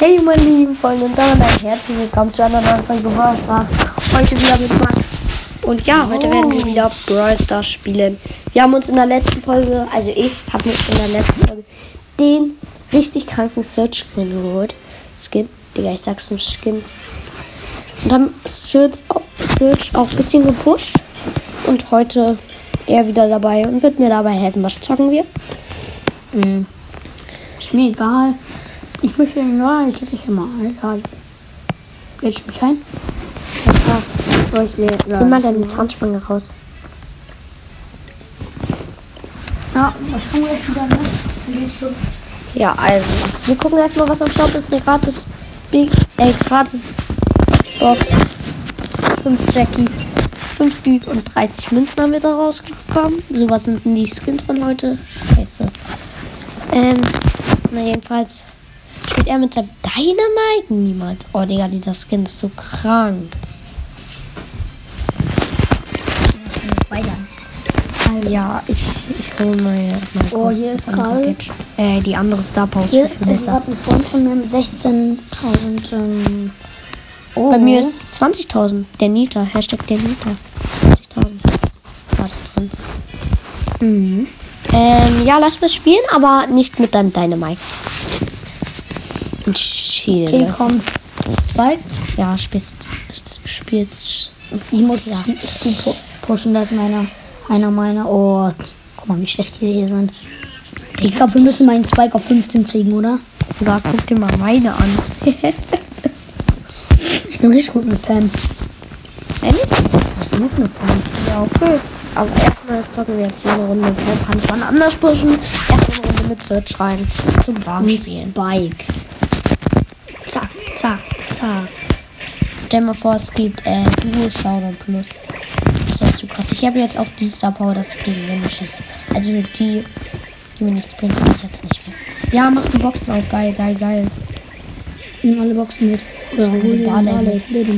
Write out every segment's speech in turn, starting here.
Hey meine lieben Freunde und damit ein herzlich willkommen zu einer neuen Folge Brawl Stars. Heute wieder mit Max. Und ja, heute Oh. werden wir wieder Brawl Stars spielen. Wir haben uns in der letzten Folge, also ich habe mir in der letzten Folge den richtig kranken Search Skin geholt. Skin, Digga, ich sag's nur Skin. Und haben Search auch, Search auch ein bisschen gepusht. Und heute er wieder dabei und wird mir dabei helfen. Was zocken wir? Mhm. Ist mir egal. Ich möchte den nur, ich lasse dich immer egal. Lädst du mich ein? Ja, ich ja, Nimm mal deine Zahnspange raus. Ja, was kommen wir jetzt wieder, ne? Geht's los. Ja, also, wir gucken erstmal, was am Shop ist. Eine gratis Big, äh, gratis Box. 5 Jackie, 5 Gig und 30 Münzen haben wir da rausgekommen. So, was sind die Skins von heute? Scheiße. Ähm, na jedenfalls spielt er mit seinem Dynamite? Niemand. Oh, Digga, dieser Skin ist so krank. Ja, ich, ich hole mal, mal Oh, hier ist Karl. Äh, die andere Star Power ist Hier ist gerade ein Freund von mir mit 16.000. Ähm, oh. Bei mir ist es 20.000. Der Nita. Hashtag der Nita. 20.000. Warte drin. Mhm. Ähm, ja, lass mich spielen, aber nicht mit deinem Dynamite. Und Shield. Okay, komm. Zwei. Ja, spielst. Spielst. Ich muss ja. Stu pu- pushen, das ist meiner, einer meiner. Oh, guck mal, wie schlecht die hier sind. Ich glaube, wir müssen meinen Spike auf 15 kriegen, oder? Oder guck dir mal meine an. Ich bin richtig gut mit Pam. Ehrlich? Ich bin gut mit Pam. Ja, okay. Aber erstmal zocken wir jetzt hier eine Runde. Kann ich wann anders pushen. Erstmal eine Runde mit Search rein. Zum Warm Und spielen. Spike. Zack, zack. Stell mal vor, es gibt äh, Duo Showdown Plus. Das ist so krass. Ich habe jetzt auch die Star Power, dass ich gegen Wände schieße. Also die, die mir nichts bringt, habe ich jetzt nicht mehr. Ja, mach die Boxen auf. Geil, geil, geil. Nimm alle Boxen mit. Oder hol den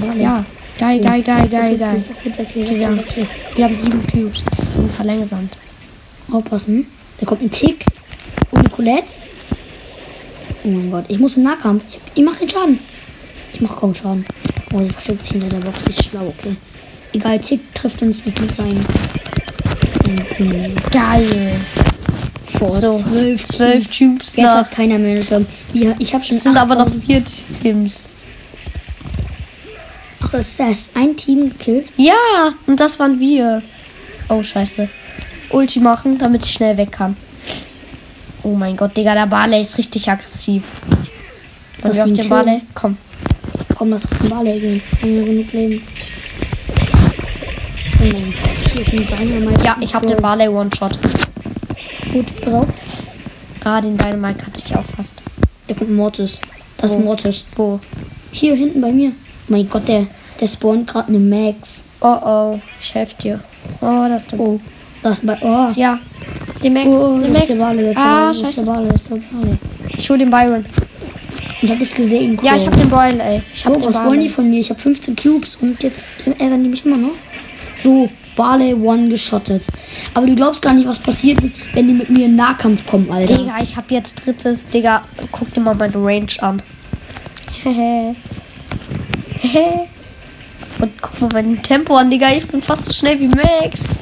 Barley. Ja, geil, geil, geil, geil, geil. Okay, wir, haben, wir haben sieben Cubes und verlangsamt. Aufpassen. Da kommt ein Tick. Und Colette. Oh mein Gott, ich muss im Nahkampf. Ich, ich mach keinen Schaden. Ich mach kaum Schaden. Oh, sie versteckt sich hinter der Box. Sie ist schlau, okay. Egal, Tick trifft uns nicht mit seinen. Denken. Geil. Boah, So, zwölf, zwölf Cubes Jetzt noch. hat keiner mehr eine. Ja, ich habe schon. Es sind aber noch 8000 vier Teams. Ach, das ist erst ein Team gekillt. Ja, und das waren wir. Oh, scheiße. Ulti machen, damit ich schnell weg kann. Oh mein Gott, Digga, der Barley ist richtig aggressiv. Lass wir auf den. Barley? Komm. Komm, lass auf den Barley gehen. Haben wir genug Leben. Oh mein Gott, hier ist ein Dynamite. Ja, ich habe den Barley One-Shot. Gut, pass auf. Ah, den Dynamite hatte ich auch fast. Da kommt Mortis. Das ist Wo? ein Mortis. Wo? Hier hinten bei mir. Mein Gott, der, der spawnt gerade eine Max. Oh, oh. Ich helfe dir. Oh, das ist Oh, das ist bei. Oh, Ja. Den Max. oh den Max. ist der ist der ah, der scheiße. Das ist der Barley. Ich hol den Byron. Ich hab dich gesehen. Ja, Crow. ich hab den Boyle, ey. Ich hab Oh, den was wollen Barley. die von mir? Ich habe 15 Cubes und jetzt ärgern die mich immer noch. So, Barley One geschottet. Aber du glaubst gar nicht, was passiert, wenn die mit mir in Nahkampf kommen, Alter. Digga, ich hab jetzt drittes. Digga, guck dir mal meine Range an. Hehe. Hehe. Und guck mal mein Tempo an, Digga. Ich bin fast so schnell wie Max.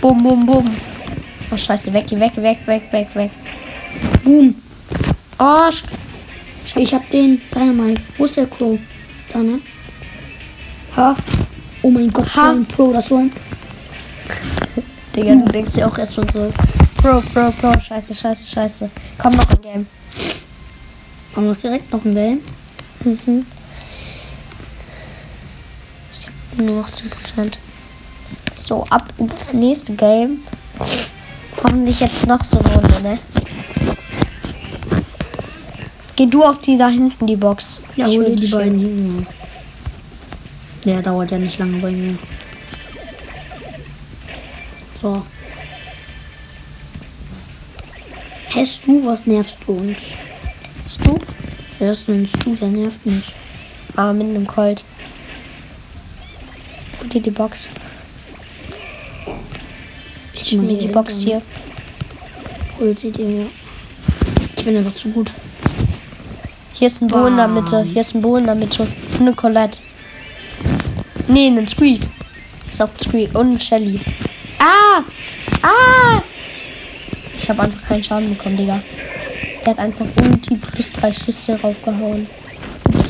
Bum, bum, bum. Oh, scheiße. Weg, weg, weg, weg, weg, weg. Boom. Oh, sch- Ich hab den Dynamite. Wo ist der Crow? Da, ne? Ha. Oh mein Gott, Ha. ein Pro, das war ein. Digga, du denkst dir auch erstmal so. Pro, Pro, Pro. Scheiße, scheiße, scheiße. Komm noch ein Game. Haben wir direkt noch ein Game? Mhm. Ich habe nur noch 10%. So, ab ins nächste Game. Hoffentlich jetzt noch so eine Runde, ne? Geh du auf die da hinten, die Box. Ja, Ich hol will dir die beiden hin. Ja. Der dauert ja nicht lange bei mir. So. Hast du, was nervst du uns? Hast du? Hörst du uns du, der nervt mich. Ah, mit einem Colt. Dir die Box. Ich mir die Box hinten. hier. Hol sie dir, ja. Ich bin einfach zu gut. Hier ist ein Bo in der Mitte. Hier ist ein Bo in der Mitte. Und eine Colette. Nee, ein Squeak. Ist auch ein Squeak. Und ein Shelly. Ah! Ah! Ich habe einfach keinen Schaden bekommen, Digga. Er hat einfach irgendwie plus drei Schüsse raufgehauen.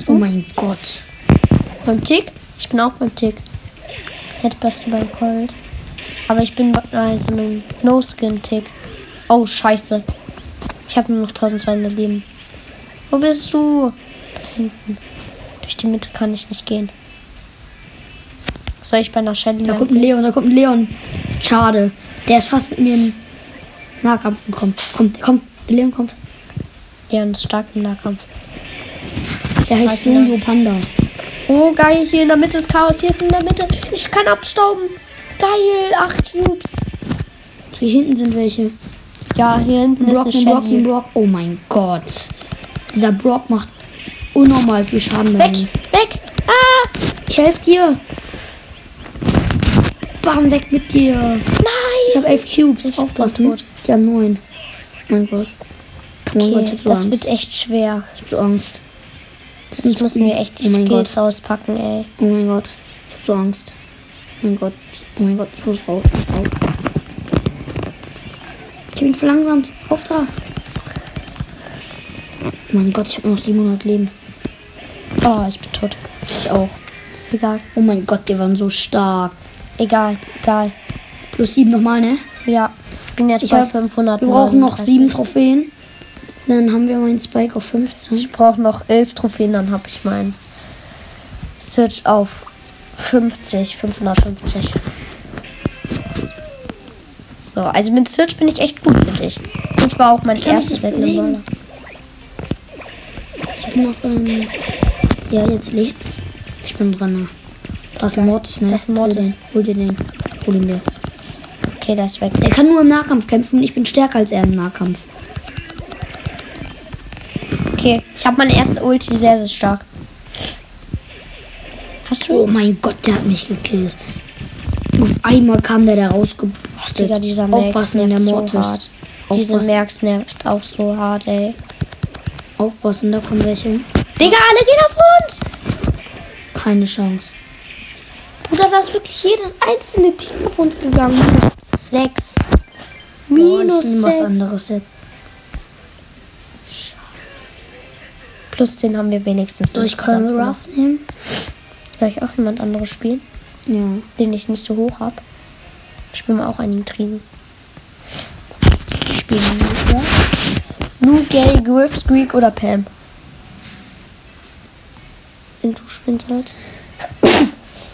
Oh mein Gott. Beim Tick? Ich bin auch beim Tick. Jetzt bist du beim Colt. Aber ich bin bei so einem No-Skin-Tick. Oh, scheiße. Ich habe nur noch 1200 Leben. Wo bist du? Da hinten. Durch die Mitte kann ich nicht gehen. Soll ich bei einer Shelly Da kommt ein Leon, da kommt ein Leon. Schade. Der ist fast mit mir in Nahkampf gekommen. Kommt, der kommt. Der Leon kommt. Leon ist stark im Nahkampf. Der heißt Warte. Julio Panda. Oh, geil. Hier in der Mitte ist Chaos. Hier ist in der Mitte. Ich kann abstauben. Geil. Acht Cubes. Hier hinten sind welche. Ja, hier hinten Brock, ist ein eine Brock, Shelly. Brock. Oh mein Gott. Dieser Brock macht unnormal viel Schaden Weg. Weg. Ah. Ich helfe dir. Bam, weg mit dir. Nein. Ich habe elf Cubes. Ich Aufpassen. Die haben neun. Oh mein Gott. Oh mein Gott, Okay, hab so das Angst. wird echt schwer. ich hab so Angst. Das Jetzt müssen wir echt die oh Skills Gott. auspacken, ey. Oh mein Gott. Ich hab so Angst. Oh mein Gott. Oh mein Gott. Ich muss raus. Ich muss raus. Ich hab ihn verlangsamt. Auf da. Oh mein Gott, ich habe noch 700 Leben. Oh, ich bin tot. Ich auch. Egal. Oh mein Gott, die waren so stark. Egal. Egal. Plus 7 nochmal, ne? Ja. Ich bin jetzt Ich bei hab- 500. Wir brauchen noch 7 Trophäen. Dann haben wir meinen Spike auf 15. Ich brauche noch 11 Trophäen, dann habe ich meinen Search auf 50, 550. So, also mit Search bin ich echt gut, finde ich. Search war auch mein erstes Set. Ich bin auf ähm, Ja, jetzt licht's. Ich bin dran. Da ist ein Mortis, ne? Das ist ein Mortis. Hol dir den. Hol ihn dir. Okay, der ist weg. Der kann nur im Nahkampf kämpfen. Ich bin stärker als er im Nahkampf. Okay, ich habe meine erste Ulti sehr, sehr stark. Oh mein Gott, der hat mich gekillt. Auf einmal kam der da rausgeboostet. Digga, dieser Max Aufpassen, der nervt so Mortis. hart. Diese Aufpassen. Max nervt auch so hart, ey. Aufpassen, da kommen welche. Digga, alle gehen auf uns! Keine Chance. Bruder, da ist wirklich jedes einzelne Team auf uns gegangen. Sechs. Oh, Minus ich nehm was anderes jetzt. Plus 10 haben wir wenigstens. Soll ich Colonel. Russ nehmen? Soll ich auch jemand anderes spielen, Ja. den ich nicht so hoch habe? Ich spiele mal auch einen Intrigen. Ich spiele Luca. Lou, Gay, Griff, Squeak oder Pam. Wenn du sollst.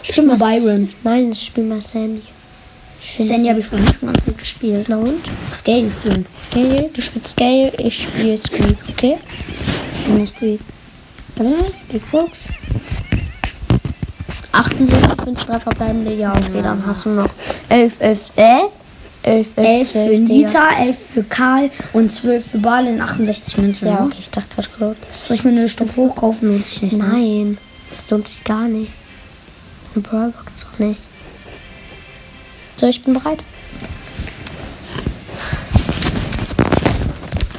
Ich bin mal Byron. Nein, ich spiele mal Sandy. Sandy habe ich vorhin schon ganz gut gespielt. Na und? Was Gale spielen? Gale, du spielst Gale, ich spiele Squeak, okay? Du musst wie. Warte, Big Box. 68 Münzen, drei verbleibende. Ja, okay, dann hast du noch 11, 11, äh? 11, 11, 11 für 12, Digga. Nita, 11 für Karl und 12 für Ball in 68 Minuten. Ja, Ja. okay, ich dachte gerade gut. Soll ich mir eine Stufe hochkaufen? Lohnt sich nicht. ne? Nein, das lohnt sich gar nicht. Eine Brawlbox auch nicht. So, ich bin bereit.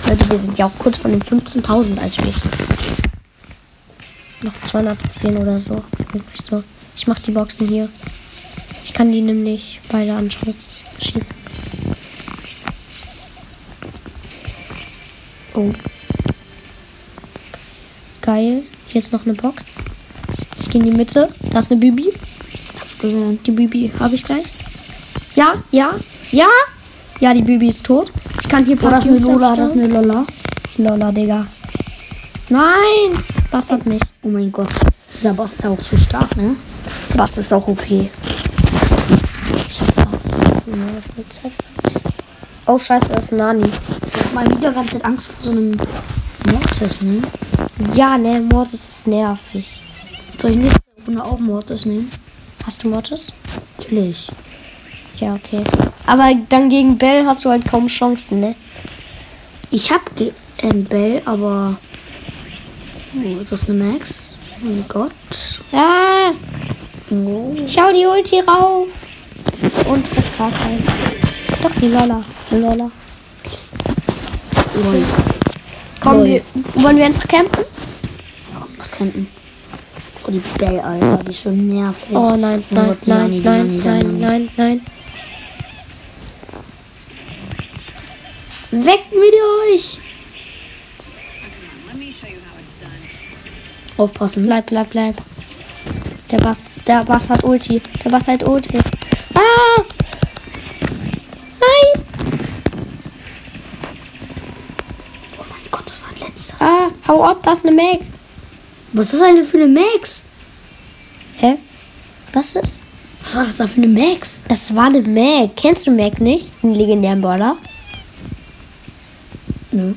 Leute, wir sind ja auch kurz von den 15.000 als ich. Noch 200 Trophäen oder so. Wirklich so. Ich mach die Boxen hier. Ich kann die nämlich beide anschießen. Oh. Geil. Hier ist noch eine Box. Ich gehe in die Mitte. Da ist eine Bibi. Die Bibi habe ich gleich. Ja, ja, ja. Ja, die Bibi ist tot. Ich kann hier Oh, das ist eine Lola, das ist eine Lola. Lola, Digga. Nein! Was hat mich? Oh mein Gott. Dieser Boss ist auch zu stark, ne? Was ist auch OP? Ich hab was. Oh, scheiße, das ist Nani. Ich hab mal wieder ganz Angst vor so einem Mortis, ne? Ja, ne, Mortis ist nervig. Soll ich nächste Runde auch Mortis nehmen? Hast du Mortis? Natürlich. Ja, okay. Aber dann gegen Bell hast du halt kaum Chancen, ne? Ich hab ge ähm, Bell, aber. Oh, das ist eine Max. Oh mein Gott. Ah! Schau die Ulti rauf. Und treff gar keinen. Doch, die Lola. Lola. Lol. Komm, wir, wollen wir einfach campen? Was könnten? Oh, die Bell, Alter, die ist schon nervig. Oh nein, Oh nein, nein, nein, nein, Nani. nein, nein. Weckt mit euch! Aufpassen. Bleib, bleib, bleib. Der Bass, der Bass hat Ulti. Der Bass hat Ulti. Ah! Nein! Oh mein Gott, das war ein letztes. Ah, hau ab, das ist eine Meg. Was ist das eigentlich für eine Max? Hä? Was ist? Was war das da für eine Max? Das war eine Meg. Kennst du Meg nicht? Den legendären Brawler? Nö.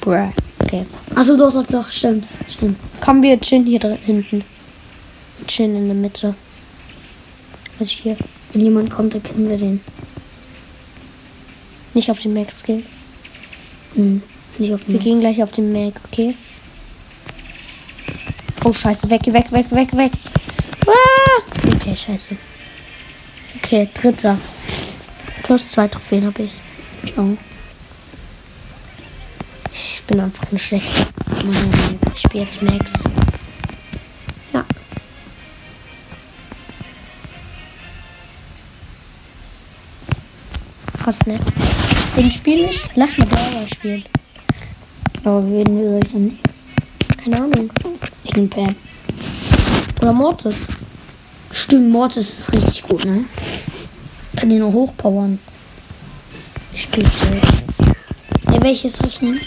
Bruh. Okay. Achso, doch, doch, doch, stimmt. Stimmt. Kommen wir chillen hier drin hinten. Chillen in der Mitte. Also hier. Wenn jemand kommt, dann kennen wir den. Nicht auf den Max gehen. Hm. Nicht auf Wir den gehen gleich auf den Meg, okay? Oh, scheiße. Weg, weg, weg, weg, weg. Ah! Okay, scheiße. Okay, dritter. Plus zwei Trophäen habe ich. Oh. Ich bin einfach ein schlechter. Ich spiele jetzt Max. Krass, ne? Den Spiel nicht? Lass mal Dauer spielen. Aber wen will ich dann? Keine Ahnung. Ich nehm Pam. Oder Mortis. Stimmt, Mortis ist richtig gut, ne? Kann den noch hochpowern. Ich spiele so. Ja, welches soll ich nehmen?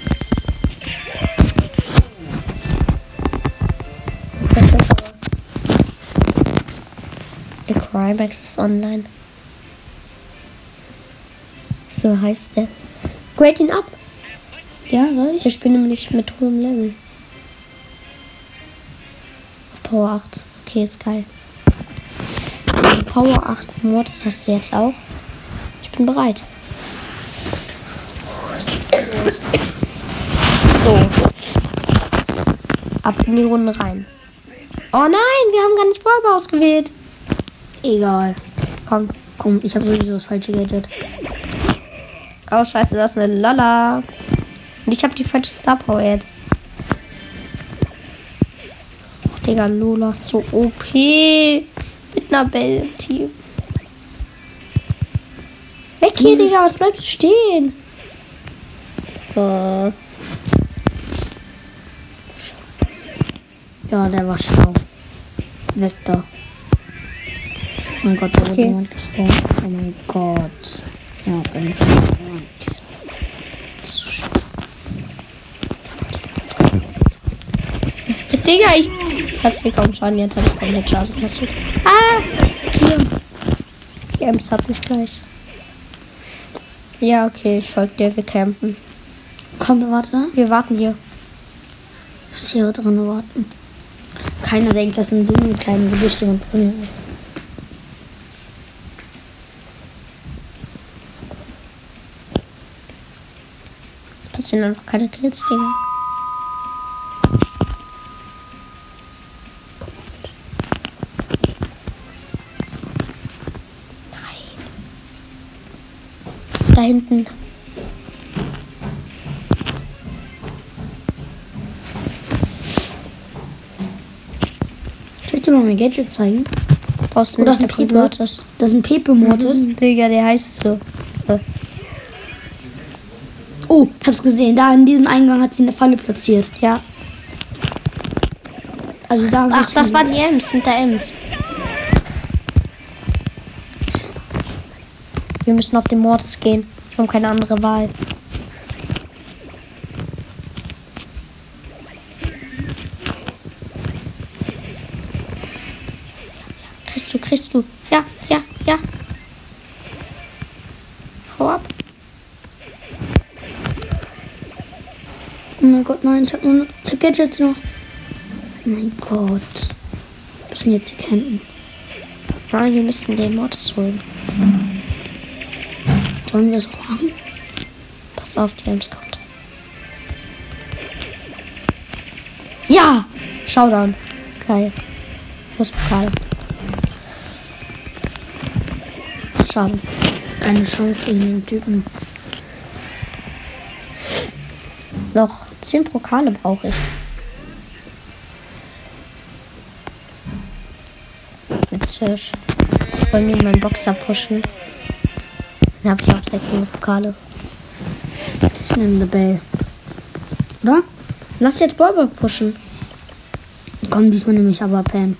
Der Crymax ist online. So heißt der. Grade ihn ab. Ja, soll ich? Ich spiele nämlich mit hohem Level. Auf Power 8. Okay, ist geil. Also Power 8 Mortis hast du jetzt auch. Ich bin bereit. So. Ab in die Runde rein. Oh nein, wir haben gar nicht Brawler ausgewählt. Egal. Komm. Komm, ich habe sowieso das falsche Gadget. Oh, scheiße, das ist eine Lala. Und ich habe die falsche Star Power jetzt. Oh, Digga, Lola ist so OP. Mit einer Bell-Team. Weg hier, Digga, was bleibst du stehen? Äh, Ja, der war schlau. Weg da. Oh mein Gott, da wurde Okay. jemand gespawnt. Oh mein Gott. Ja, ganz Digga, ich passiert kaum Schaden. Jetzt habe ich komplett Schaden passiert. Ah! Hier. Die Ems hat mich gleich. Ja, okay, ich folge dir. Wir campen. Komm, warte. Wir warten hier. Ich muss hier drin warten. Keiner denkt, dass in so einem kleinen Gebüsch jemand drin ist. Passieren einfach keine Kills, Digga. Nein. Da hinten. Ich will dir mal mein Gadget zeigen. Brauchst du Oh, das ist ein Pepe. Mortis. Das ist ein Pepe-Mortis. Digga, der heißt so. Äh, Oh, hab's gesehen. Da in diesem Eingang hat sie eine Falle platziert. Ja. Also da Ach, das war die Ems mit der Ems. Wir müssen auf den Mortis gehen. Wir haben keine andere Wahl. Mein Gott, nein, ich hab nur noch ich hab Gadgets noch. Oh mein Gott. Müssen jetzt die campen. Nein, wir müssen den Mortis holen. Sollen wir so machen? Pass auf, die Ems kommt. Ja! Showdown. Geil. Los, Pokal. Schade. Keine Chance gegen den Typen. Noch 10 Pokale brauche ich. Jetzt äh, Search. Ich Ich wollte mir meinen Boxer pushen. Dann habe ich auch 600 Pokale. Ich nehme eine Bell. Oder? Lass jetzt Bäume pushen. Komm, diesmal nehme ich aber Pam.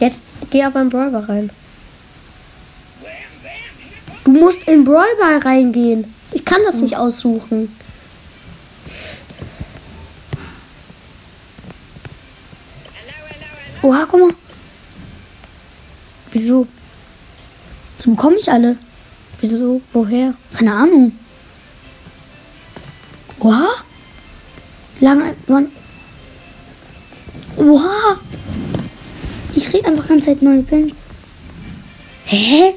Jetzt geh aber in Brawler rein. Du musst in Brawler reingehen. Ich kann das nicht aussuchen. Oha, guck mal. Wieso? So bekomme ich alle. Wieso? Woher? Keine Ahnung. Oha. Lange. Wann? Oha. Ich krieg einfach ganz Zeit neue Pins. Hä?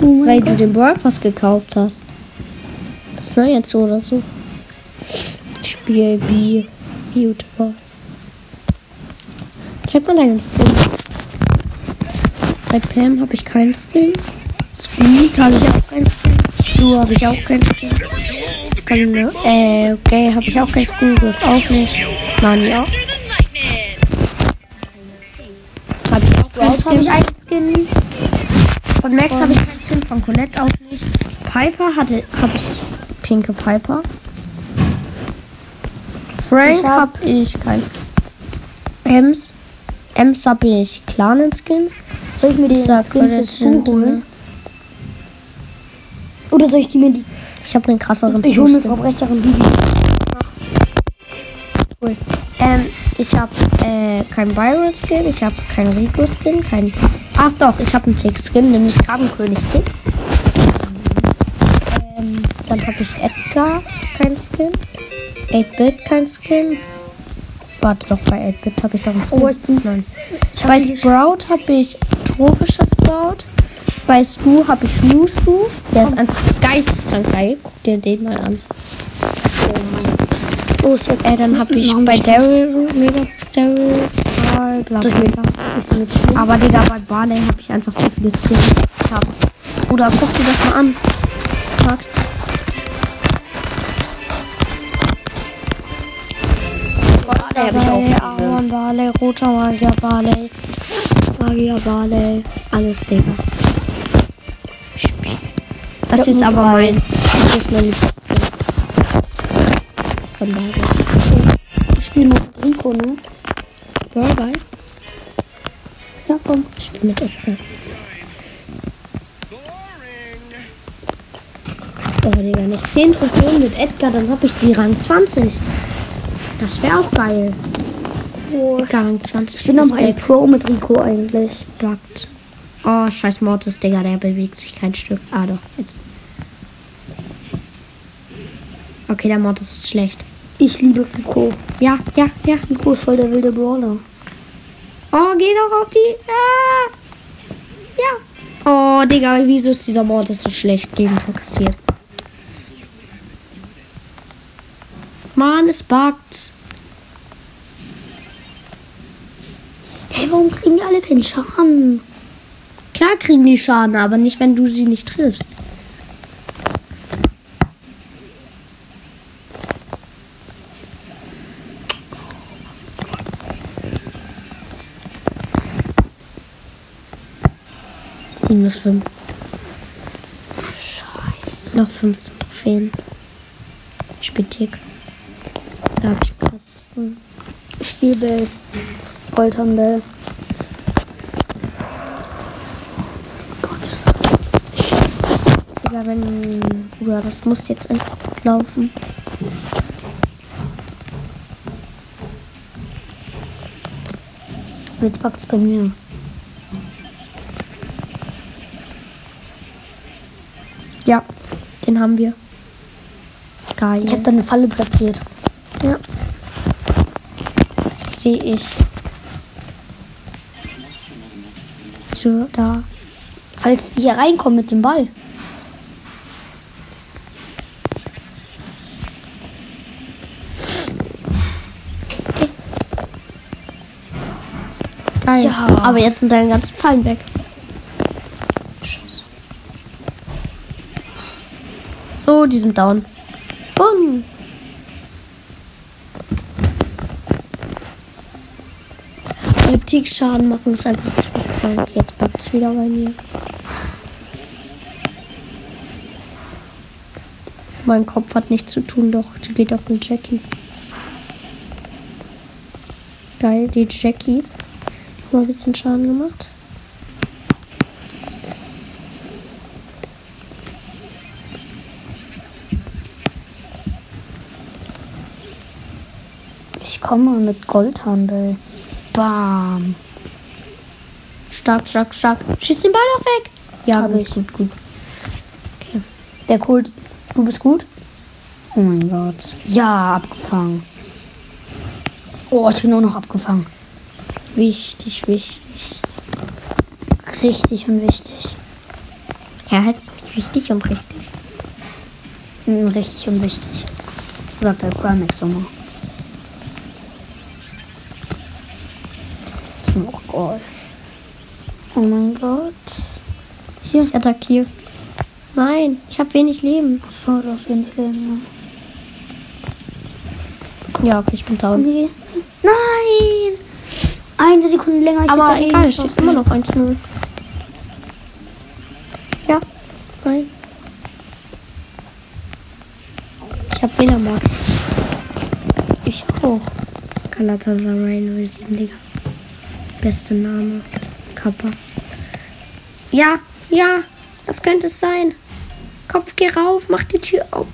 Oh Weil Gott. du den Brawl Pass gekauft hast. Das war jetzt so oder so. Spiel B. YouTuber. Zeig mal deinen Skin. Bei Pam habe ich keinen Skin. Squeak habe ich auch keinen Skin. Du habe ich auch keinen Skin. Galileo, äh, okay, habe ich auch keinen Skin. Griff auch nicht. Nani auch. Habe ich auch keinen Jetzt habe ich Skin. einen Skin. Von Max habe ich keinen Skin, von Colette auch nicht. Piper hatte habe ich pinke Piper. Frank Ich hab- habe ich keinen Skin. Ems, Ems habe ich Clanen Skin. Soll ich mir den Sag, Skin für Sue holen? Oder soll ich die mir die. Ich habe den krasseren Ich hole mir Skin. Verbrecherin Bibi. Cool. Ähm, ich habe äh, keinen Byron Skin, ich habe keinen Rico Skin, keinen. Ach doch, ich habe einen Tick Skin, nämlich Krabbenkönig Tick. Ähm, dann habe ich Edgar kein Skin. 8-Bit kein Skin. Warte doch, bei 8-Bit habe ich doch einen Skin. Oh, ich Nein. Ich Bei Sprout habe ich tropisches Sprout. Bei Stu habe ich Schnu Stu. Der ist einfach geisteskrank geil. Guck dir den mal an. Los, jetzt. Äh, dann habe ich bei Daryl, Mega Daryl, bla bla bla. Aber Digga, bei Barley habe ich einfach so viele Skins. Oder guck dir das mal an. Magst Barley habe ich auch. Aaron Barley, roter Magier Barley, Magier Barley, alles Digga. Das hab ist aber mein. Das ist mein. Von Barley. Ich spiele mit Rico, ne? Barley? Ja, komm. Ich spiel mit Edgar. Oh, Digga, noch 10 Trophäen mit Edgar, dann habe ich die Rang 20. Das wäre auch geil. Oh, Rang 20. ich bin aber ein. Pro mit Rico eigentlich. Buggt. Oh, scheiß Mortis, Digga, der bewegt sich kein Stück. Ah, doch, jetzt. Okay, der Mortis ist schlecht. Ich liebe Rico. Ja, ja, ja. Rico ist voll der wilde Brawler. Oh, geh doch auf die. Ah. Ja. Oh, Digga, wieso ist dieser Mortis so schlecht gegen kassiert? Mann, es buggt. Hey, warum kriegen die alle keinen Schaden? Klar kriegen die Schaden, aber nicht, wenn du sie nicht triffst. Minus 5. Scheiße. Noch 15 Trophäen. Spitik. Da hab ich Kasten. Spielbell. Goldhandbell. Digga, wenn. Bruder, das muss jetzt gut laufen. Jetzt packt's bei mir. Ja, den haben wir. Geil. Ich habe da eine Falle platziert. Ja. Sehe ich. So, da. Falls die hier reinkommen mit dem Ball. Geil. Ja. Aber jetzt sind deine ganzen Fallen weg. So, die sind down. Tick Schaden machen ist einfach zu krank. Jetzt backt es wieder bei mir. Mein Kopf hat nichts zu tun, doch. Sie geht auf den Jackie. Geil, die Jackie. Hat mal ein bisschen Schaden gemacht. Ich komme mit Goldhandel. Bam. Stark, stark, stark. Schieß den Ball auch weg. Ja, Hab gut, ich. gut, gut. Der Kult. Du bist gut? Oh mein Gott. Ja, abgefangen. Oh, ich bin auch noch abgefangen. Wichtig, wichtig. Richtig und wichtig. Ja, heißt nicht wichtig und richtig. Mm, Richtig und wichtig. Sagt der Primax Sommer. Oh Gott. Oh mein Gott. Hier, ich attackiere. Nein, ich habe wenig Leben. So, das ist wenig Leben. Ja, okay, ich bin down. Okay. Nein! Eine Sekunde länger. Ich Aber dagegen egal, es steht immer noch 1-0. Nein. Ich hab Max. Ich auch. Galatasaray 07, Digga. Beste Name. Kappa. Ja, ja. Was könnte es sein? Kopf, geh rauf, mach die Tür auf.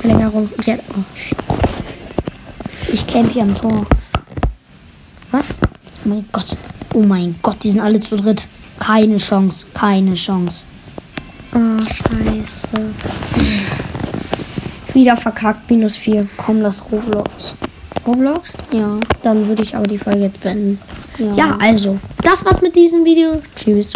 Verlängerung. Ja, oh, shit. Ich camp hier am Tor. Was? Oh mein Gott. Oh mein Gott, die sind alle zu dritt. Keine Chance. Keine Chance. Oh, scheiße. Wieder verkackt, minus 4. Komm, lass Roblox. Roblox? Ja. Dann würde ich aber die Folge jetzt beenden. Ja. Ja, also, das war's mit diesem Video. Tschüss.